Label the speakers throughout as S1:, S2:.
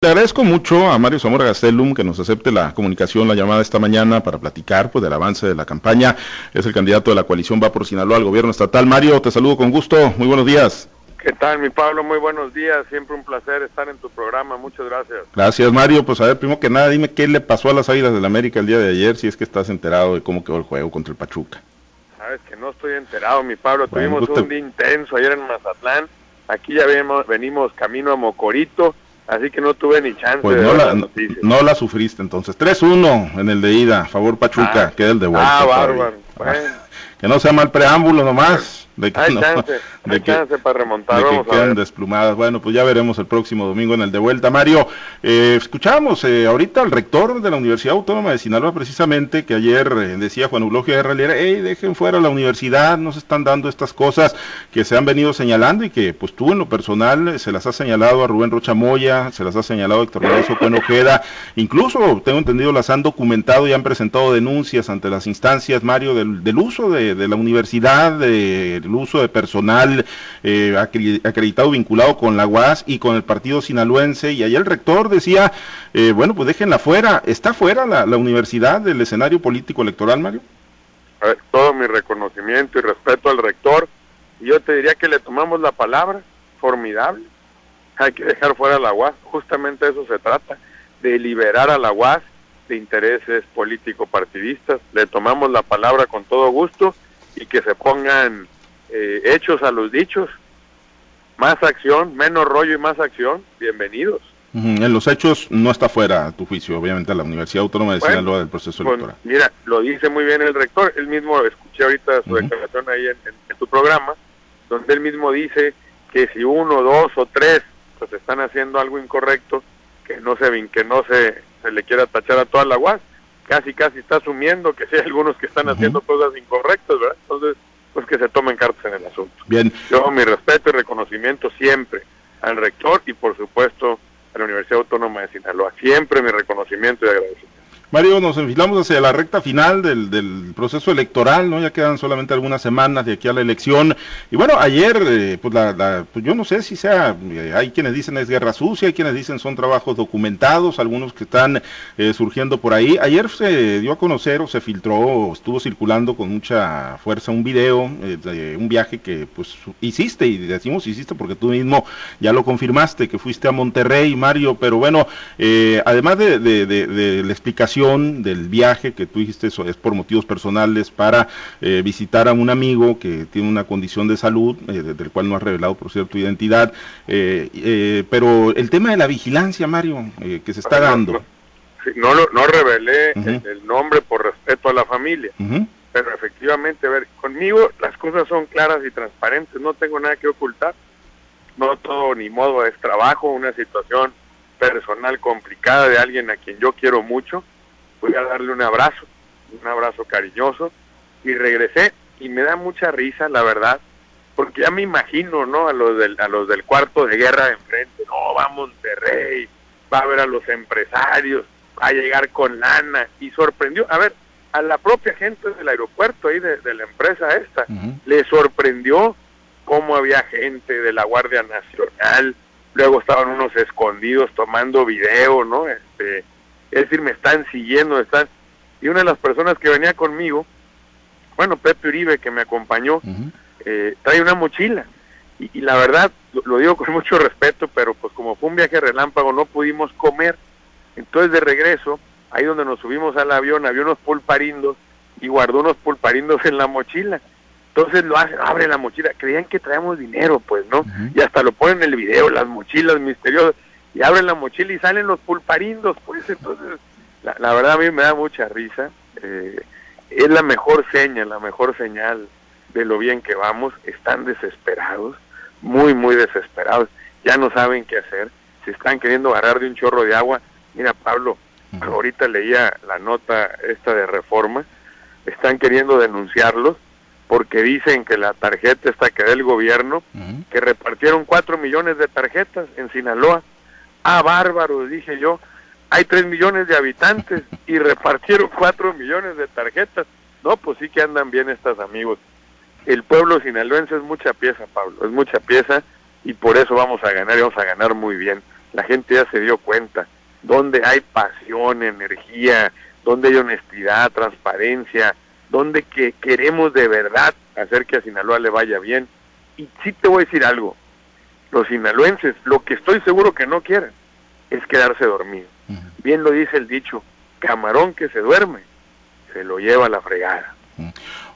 S1: Le agradezco mucho a Mario Zamora Gastelum que nos acepte la comunicación, la llamada esta mañana para platicar pues, del avance de la campaña. Es el candidato de la coalición Va por Sinaloa al gobierno estatal. Mario, te saludo con gusto. Muy buenos días.
S2: ¿Qué tal, mi Pablo? Muy buenos días. Siempre un placer estar en tu programa. Muchas gracias.
S1: Gracias, Mario. Pues a ver, primero que nada, dime qué le pasó a las Águilas del la América el día de ayer, si es que estás enterado de cómo quedó el juego contra el Pachuca.
S2: Sabes que no estoy enterado, mi Pablo. Tuvimos un día intenso ayer en Mazatlán. Aquí ya venimos camino a Mocorito Así que no tuve ni chance
S1: pues de no, la, no, la sufriste entonces. 3-1 en el de ida, favor Pachuca, ah, queda el de vuelta.
S2: Ah, bárbaro.
S1: Que no sea mal preámbulo nomás
S2: de que, chance, para remontar,
S1: de que quedan desplumadas. Bueno, pues ya veremos el próximo domingo en el de vuelta. Mario, eh, escuchamos eh, ahorita al rector de la Universidad Autónoma de Sinaloa, precisamente, que ayer eh, decía Juan Eulogio de Raliera, hey, dejen fuera la universidad, no se están dando estas cosas que se han venido señalando y que pues tú en lo personal se las has señalado a Rubén Rocha Moya, se las has señalado a Héctor Lorenzo Ojeda, incluso tengo entendido las han documentado y han presentado denuncias ante las instancias, Mario, del, del uso de, de la universidad, de el uso de personal eh, acreditado vinculado con la UAS y con el partido sinaloense. Y ahí el rector decía, eh, bueno, pues déjenla fuera. ¿Está fuera la, universidad del escenario político electoral, Mario?
S2: todo mi reconocimiento y respeto al rector. Yo te diría que le tomamos la palabra, formidable. Hay que dejar fuera la UAS. Justamente eso se trata, de liberar a la UAS de intereses político-partidistas. Le tomamos la palabra con todo gusto y que se pongan eh, hechos a los dichos. Más acción, menos rollo y más acción, bienvenidos.
S1: En los hechos no está fuera, a tu juicio, obviamente, la Universidad Autónoma de Sinaloa del proceso pues, electoral.
S2: Mira, lo dice muy bien el rector, él mismo, escuché ahorita su declaración ahí en, tu programa, donde él mismo dice que si uno, dos o tres pues están haciendo algo incorrecto, que no se que no se, se le quiera tachar a toda la UAS, casi casi está asumiendo que si hay algunos que están haciendo cosas incorrectas, ¿verdad? Entonces, pues que se tomen cartas en el asunto.
S1: Bien.
S2: Yo mi respeto y reconocimiento siempre al rector y por supuesto a la Universidad Autónoma de Sinaloa. Siempre mi reconocimiento y agradecimiento.
S1: Mario, nos enfilamos hacia la recta final del, del, proceso electoral, ¿no? Ya quedan solamente algunas semanas de aquí a la elección. Y bueno, ayer, eh, pues, la, pues yo no sé si sea, eh, hay quienes dicen es guerra sucia, hay quienes dicen son trabajos documentados, algunos que están eh, surgiendo por ahí. Ayer se dio a conocer o se filtró, estuvo circulando con mucha fuerza un video de un viaje que pues hiciste, y decimos hiciste porque tú mismo ya lo confirmaste, que fuiste a Monterrey, Mario, pero bueno, además de, de, de la explicación, del viaje que tú dijiste eso es por motivos personales para eh, visitar a un amigo que tiene una condición de salud, eh, del cual no ha revelado por cierto identidad, eh, pero el tema de la vigilancia, Mario, que se está dando.
S2: No, no, no revelé el, nombre por respeto a la familia. Pero efectivamente, a ver, conmigo las cosas son claras y transparentes, no tengo nada que ocultar. No todo ni modo es trabajo, una situación personal complicada de alguien a quien yo quiero mucho fui a darle un abrazo, un abrazo cariñoso, y regresé y me da mucha risa, la verdad, porque ya me imagino, ¿no? A los del, a los del cuarto de guerra de enfrente, no, va a Monterrey, va a ver a los empresarios, va a llegar con lana, y sorprendió, a ver, a la propia gente del aeropuerto ahí de, la empresa esta, le sorprendió cómo había gente de la Guardia Nacional, luego estaban unos escondidos tomando video, ¿no? Este, es decir, me están siguiendo, están... Y una de las personas que venía conmigo, bueno, Pepe Uribe, que me acompañó, eh, trae una mochila. Y, la verdad, lo, digo con mucho respeto, pero pues como fue un viaje relámpago, no pudimos comer. Entonces de regreso, ahí donde nos subimos al avión, había unos pulparindos y guardó unos pulparindos en la mochila. Entonces lo hace, abre la mochila. Creían que traíamos dinero, pues, ¿no? Y hasta lo ponen en el video, las mochilas misteriosas y abren la mochila y salen los pulparindos, pues entonces la, verdad a mí me da mucha risa. Eh, es la mejor señal, la mejor señal de lo bien que vamos. Están desesperados, muy, muy desesperados. Ya no saben qué hacer. Se están queriendo agarrar de un chorro de agua. Mira, Pablo, ahorita leía la nota esta de reforma. Están queriendo denunciarlos porque dicen que la tarjeta esta que da el gobierno, que repartieron cuatro millones de tarjetas en Sinaloa Ah, bárbaro, dije yo. Hay tres millones de habitantes y repartieron cuatro millones de tarjetas. No, pues sí que andan bien estos amigos. El pueblo sinaloense es mucha pieza, Pablo, es mucha pieza y por eso vamos a ganar y vamos a ganar muy bien. la gente ya se dio cuenta, donde hay pasión, energía, donde hay honestidad, transparencia, donde que queremos de verdad hacer que a Sinaloa le vaya bien. Y sí te voy a decir algo, los sinaloenses, lo que estoy seguro que no quieren es quedarse dormido. Bien lo dice el dicho, camarón que se duerme, se lo lleva a la fregada.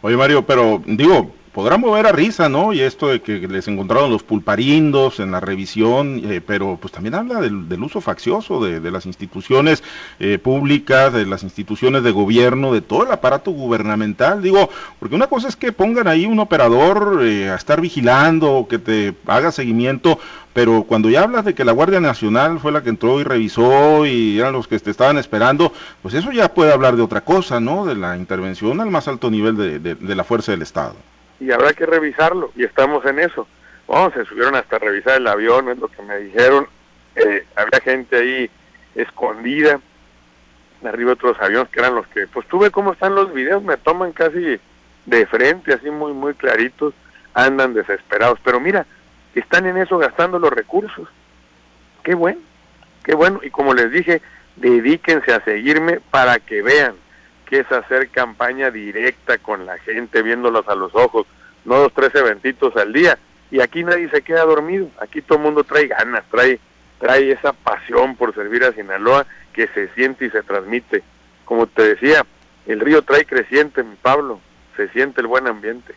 S1: Oye Mario, pero digo, podrán mover a risa, ¿no? Y esto de que les encontraron los pulparindos en la revisión, eh, pero pues también habla del, uso faccioso de, las instituciones eh, públicas, de las instituciones de gobierno, de todo el aparato gubernamental. Digo, porque una cosa es que pongan ahí un operador eh, a estar vigilando, que te haga seguimiento, pero cuando ya hablas de que la Guardia Nacional fue la que entró y revisó y eran los que te estaban esperando, pues eso ya puede hablar de otra cosa, ¿no? De la intervención al más alto nivel de la fuerza del Estado
S2: y habrá que revisarlo y estamos en eso. Vamos, se subieron hasta revisar el avión, es lo que me dijeron. Eh, había gente ahí escondida, arriba otros aviones que eran los que, pues tú ves cómo están los videos, me toman casi de frente, así muy, muy claritos, andan desesperados. Pero mira, están en eso gastando los recursos. Qué bueno, qué bueno. Y como les dije, dedíquense a seguirme para que vean que es hacer campaña directa con la gente, viéndolos a los ojos, no dos, tres eventitos al día. Y aquí nadie se queda dormido, aquí todo el mundo trae ganas, trae, trae esa pasión por servir a Sinaloa que se siente y se transmite. Como te decía, el río trae creciente, mi Pablo, se siente el buen ambiente.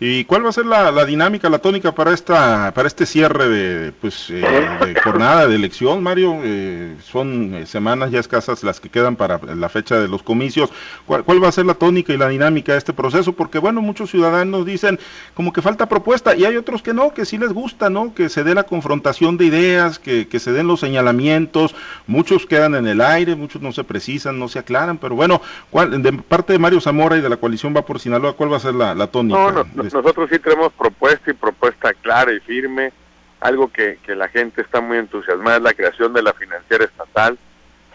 S1: ¿Y cuál va a ser la, dinámica, la tónica para esta para este cierre de pues eh, de jornada de elección, Mario? Eh, son eh, semanas ya escasas las que quedan para la fecha de los comicios. ¿Cuál, va a ser la tónica y la dinámica de este proceso? Porque bueno, muchos ciudadanos dicen como que falta propuesta y hay otros que no, que sí les gusta, ¿no? Que se dé la confrontación de ideas, que, que se den los señalamientos. Muchos quedan en el aire, muchos no se precisan, no se aclaran, pero bueno, ¿cuál, de parte de Mario Zamora y de la coalición va por Sinaloa, ¿cuál va a ser la, la tónica?
S2: No, nosotros sí tenemos propuesta y propuesta clara y firme. Algo que, que la gente está muy entusiasmada es la creación de la financiera estatal.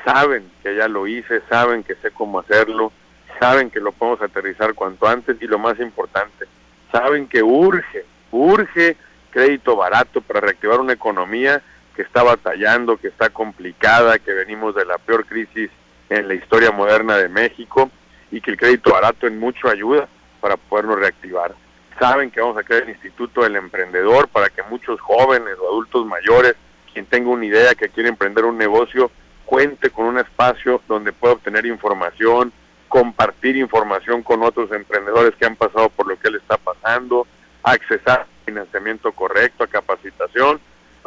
S2: Saben que ya lo hice, saben que sé cómo hacerlo, saben que lo podemos aterrizar cuanto antes y lo más importante, saben que urge, urge crédito barato para reactivar una economía que está batallando, que está complicada, que venimos de la peor crisis en la historia moderna de México y que el crédito barato en mucho ayuda para podernos reactivar. Saben que vamos a crear el Instituto del Emprendedor para que muchos jóvenes o adultos mayores, quien tenga una idea que quiere emprender un negocio, cuente con un espacio donde pueda obtener información, compartir información con otros emprendedores que han pasado por lo que él está pasando, accesar financiamiento correcto, a capacitación.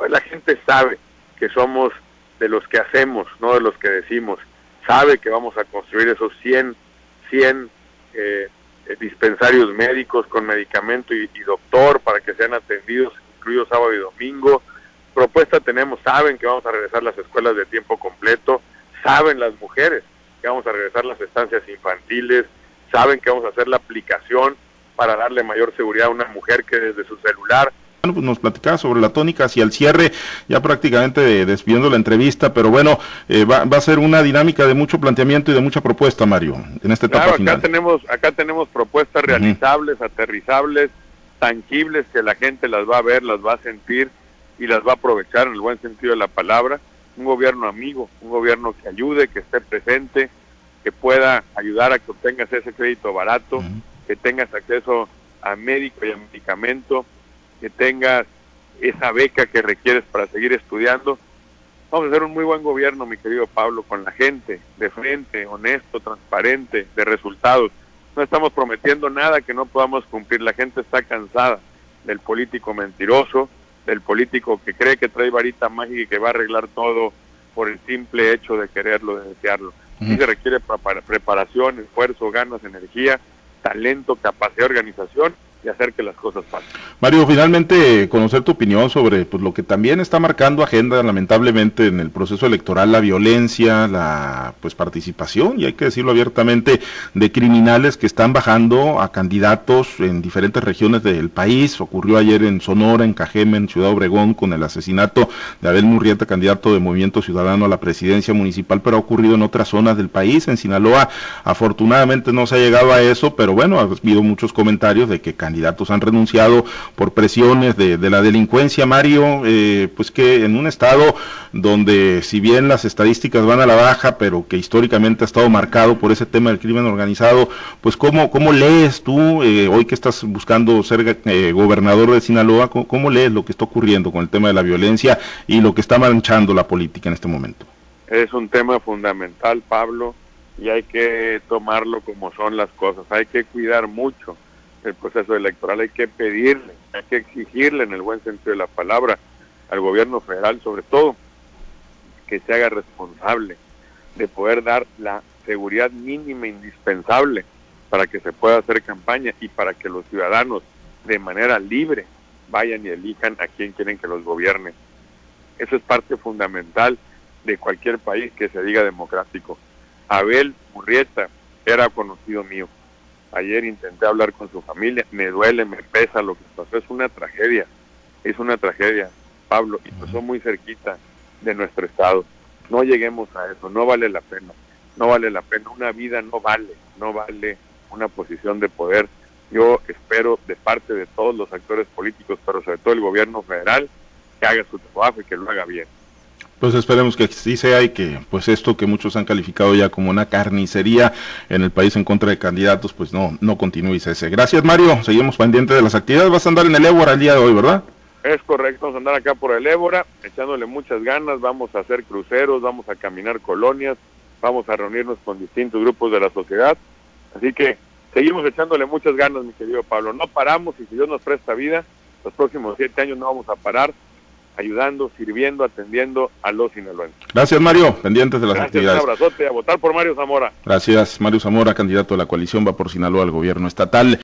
S2: La gente sabe que somos de los que hacemos, no de los que decimos. Sabe que vamos a construir esos 100 100 eh, eh, dispensarios médicos con medicamento y, doctor para que sean atendidos, incluidos sábado y domingo. Propuesta tenemos, saben que vamos a regresar las escuelas de tiempo completo, saben las mujeres que vamos a regresar las estancias infantiles, saben que vamos a hacer la aplicación para darle mayor seguridad a una mujer que desde su celular
S1: pues nos platicaba sobre la tónica hacia el cierre, ya prácticamente despidiendo la entrevista, pero bueno, eh, va, a ser una dinámica de mucho planteamiento y de mucha propuesta, Mario, en esta etapa
S2: claro, acá tenemos, acá tenemos propuestas realizables, aterrizables, tangibles, que la gente las va a ver, las va a sentir y las va a aprovechar en el buen sentido de la palabra. Un gobierno amigo, un gobierno que ayude, que esté presente, que pueda ayudar a que obtengas ese crédito barato, que tengas acceso a médico y a medicamento, que tengas esa beca que requieres para seguir estudiando. Vamos a hacer un muy buen gobierno, mi querido Pablo, con la gente, de frente, honesto, transparente, de resultados. No estamos prometiendo nada que no podamos cumplir. La gente está cansada del político mentiroso, del político que cree que trae varita mágica y que va a arreglar todo por el simple hecho de quererlo, de desearlo. Y se requiere preparación, esfuerzo, ganas, energía, talento, capacidad de organización hacer que las cosas pasen.
S1: Mario, finalmente conocer tu opinión sobre pues, lo que también está marcando agenda lamentablemente en el proceso electoral, la violencia, la pues participación, y hay que decirlo abiertamente, de criminales que están bajando a candidatos en diferentes regiones del país. Ocurrió ayer en Sonora, en Cajeme, en Ciudad Obregón, con el asesinato de Abel Murrieta, candidato de Movimiento Ciudadano a la presidencia municipal, pero ha ocurrido en otras zonas del país. En Sinaloa, afortunadamente no se ha llegado a eso, pero bueno, ha habido muchos comentarios de que candidatos han renunciado por presiones de, la delincuencia, Mario, eh, pues que en un estado donde si bien las estadísticas van a la baja, pero que históricamente ha estado marcado por ese tema del crimen organizado, pues cómo, cómo lees tú, eh, hoy que estás buscando ser eh, gobernador de Sinaloa, ¿cómo, lees lo que está ocurriendo con el tema de la violencia y lo que está manchando la política en este momento?
S2: Es un tema fundamental, Pablo, y hay que tomarlo como son las cosas. Hay que cuidar mucho el proceso electoral, hay que pedirle, hay que exigirle en el buen sentido de la palabra al gobierno federal, sobre todo, que se haga responsable de poder dar la seguridad mínima indispensable para que se pueda hacer campaña y para que los ciudadanos de manera libre vayan y elijan a quien quieren que los gobierne. Eso es parte fundamental de cualquier país que se diga democrático. Abel Murrieta era conocido mío. Ayer intenté hablar con su familia, me duele, me pesa lo que pasó, es una tragedia, es una tragedia, Pablo, y pasó muy cerquita de nuestro estado. No lleguemos a eso, no vale la pena, no vale la pena, una vida no vale, no vale una posición de poder. Yo espero de parte de todos los actores políticos, pero sobre todo el gobierno federal, que haga su trabajo y que lo haga bien.
S1: Pues esperemos que sí sea y que pues esto que muchos han calificado ya como una carnicería en el país en contra de candidatos, pues no, no continúe ese. Gracias Mario, seguimos pendientes de las actividades. Vas a andar en el Ébora el día de hoy, ¿verdad?
S2: Es correcto, vamos a andar acá por el Ébora, echándole muchas ganas, vamos a hacer cruceros, vamos a caminar colonias, vamos a reunirnos con distintos grupos de la sociedad. Así que seguimos echándole muchas ganas, mi querido Pablo. No paramos y si Dios nos presta vida, los próximos siete años no vamos a parar ayudando, sirviendo, atendiendo a los sinaloenses.
S1: Gracias, Mario. Pendientes de las actividades.
S2: Un abrazote. A votar por Mario Zamora.
S1: Gracias, Mario Zamora, candidato de la coalición, va por Sinaloa al gobierno estatal.